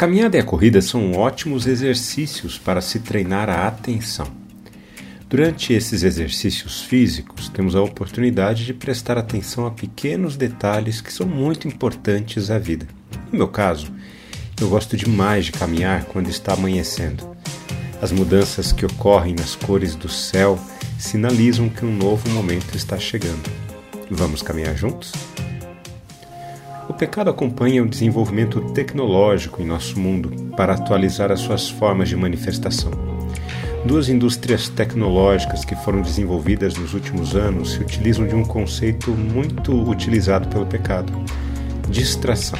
caminhada e a corrida são ótimos exercícios para se treinar a atenção. Durante esses exercícios físicos, temos a oportunidade de prestar atenção a pequenos detalhes que são muito importantes à vida. No meu caso, eu gosto demais de caminhar quando está amanhecendo. As mudanças que ocorrem nas cores do céu sinalizam que um novo momento está chegando. Vamos caminhar juntos? O pecado acompanha o desenvolvimento tecnológico em nosso mundo para atualizar as suas formas de manifestação. Duas indústrias tecnológicas que foram desenvolvidas nos últimos anos se utilizam de um conceito muito utilizado pelo pecado: distração.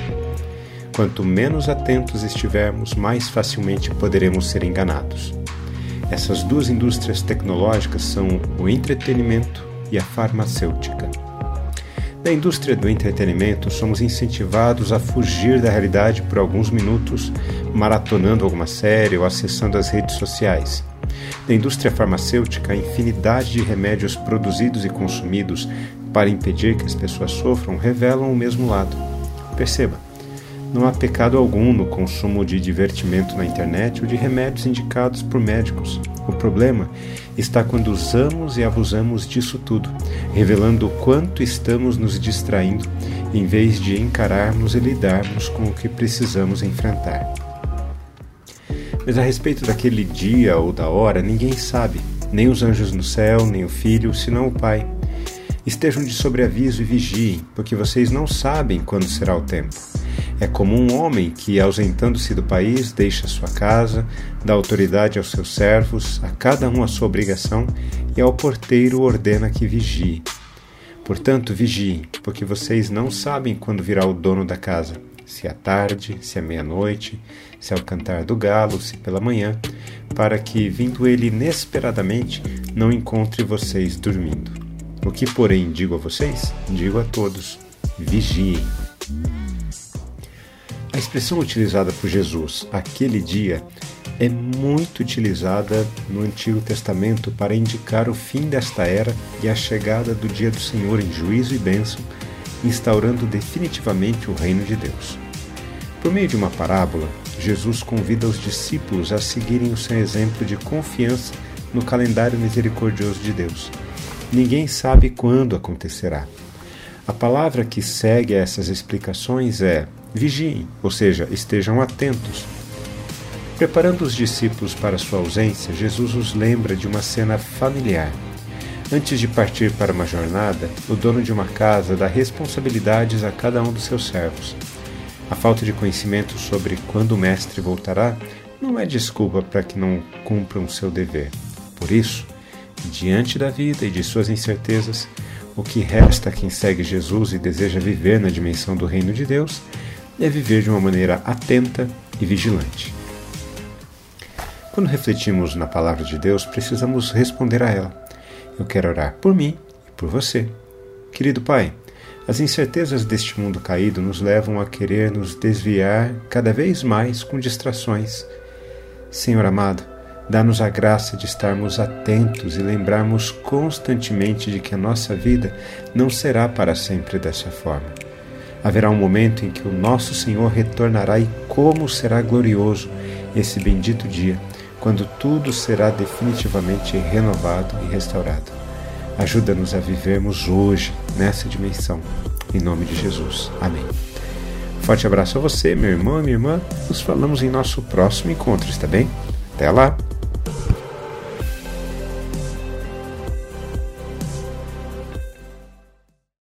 Quanto menos atentos estivermos, mais facilmente poderemos ser enganados. Essas duas indústrias tecnológicas são o entretenimento e a farmacêutica. Na indústria do entretenimento, somos incentivados a fugir da realidade por alguns minutos, maratonando alguma série ou acessando as redes sociais. Na indústria farmacêutica, a infinidade de remédios produzidos e consumidos para impedir que as pessoas sofram revelam o mesmo lado. Perceba, não há pecado algum no consumo de divertimento na internet ou de remédios indicados por médicos. O problema está quando usamos e abusamos disso tudo, revelando o quanto estamos nos distraindo em vez de encararmos e lidarmos com o que precisamos enfrentar. Mas a respeito daquele dia ou da hora, ninguém sabe, nem os anjos no céu, nem o filho, senão o Pai. Estejam de sobreaviso e vigiem, porque vocês não sabem quando será o tempo. É como um homem que, ausentando-se do país, deixa sua casa, dá autoridade aos seus servos, a cada um a sua obrigação, e ao porteiro ordena que vigie. Portanto, vigiem, porque vocês não sabem quando virá o dono da casa, se é tarde, se é meia-noite, se é o cantar do galo, se pela manhã, para que, vindo ele inesperadamente, não encontre vocês dormindo. O que, porém, digo a vocês, digo a todos: vigiem. A expressão utilizada por Jesus, aquele dia, é muito utilizada no Antigo Testamento para indicar o fim desta era e a chegada do dia do Senhor em juízo e bênção, instaurando definitivamente o reino de Deus. Por meio de uma parábola, Jesus convida os discípulos a seguirem o seu exemplo de confiança no calendário misericordioso de Deus. Ninguém sabe quando acontecerá. A palavra que segue a essas explicações é vigiem, ou seja, estejam atentos. Preparando os discípulos para sua ausência, Jesus os lembra de uma cena familiar. Antes de partir para uma jornada, o dono de uma casa dá responsabilidades a cada um dos seus servos. A falta de conhecimento sobre quando o mestre voltará não é desculpa para que não cumpram seu dever. Por isso, diante da vida e de suas incertezas, o que resta a quem segue Jesus e deseja viver na dimensão do reino de Deus é viver de uma maneira atenta e vigilante. Quando refletimos na palavra de Deus, precisamos responder a ela. Eu quero orar por mim e por você. Querido Pai, as incertezas deste mundo caído nos levam a querer nos desviar cada vez mais com distrações. Senhor amado, dá-nos a graça de estarmos atentos e lembrarmos constantemente de que a nossa vida não será para sempre dessa forma haverá um momento em que o nosso Senhor retornará e como será glorioso esse bendito dia, quando tudo será definitivamente renovado e restaurado. Ajuda-nos a vivermos hoje nessa dimensão. Em nome de Jesus. Amém. Forte abraço a você, meu irmão minha irmã. Nos falamos em nosso próximo encontro, está bem? Até lá!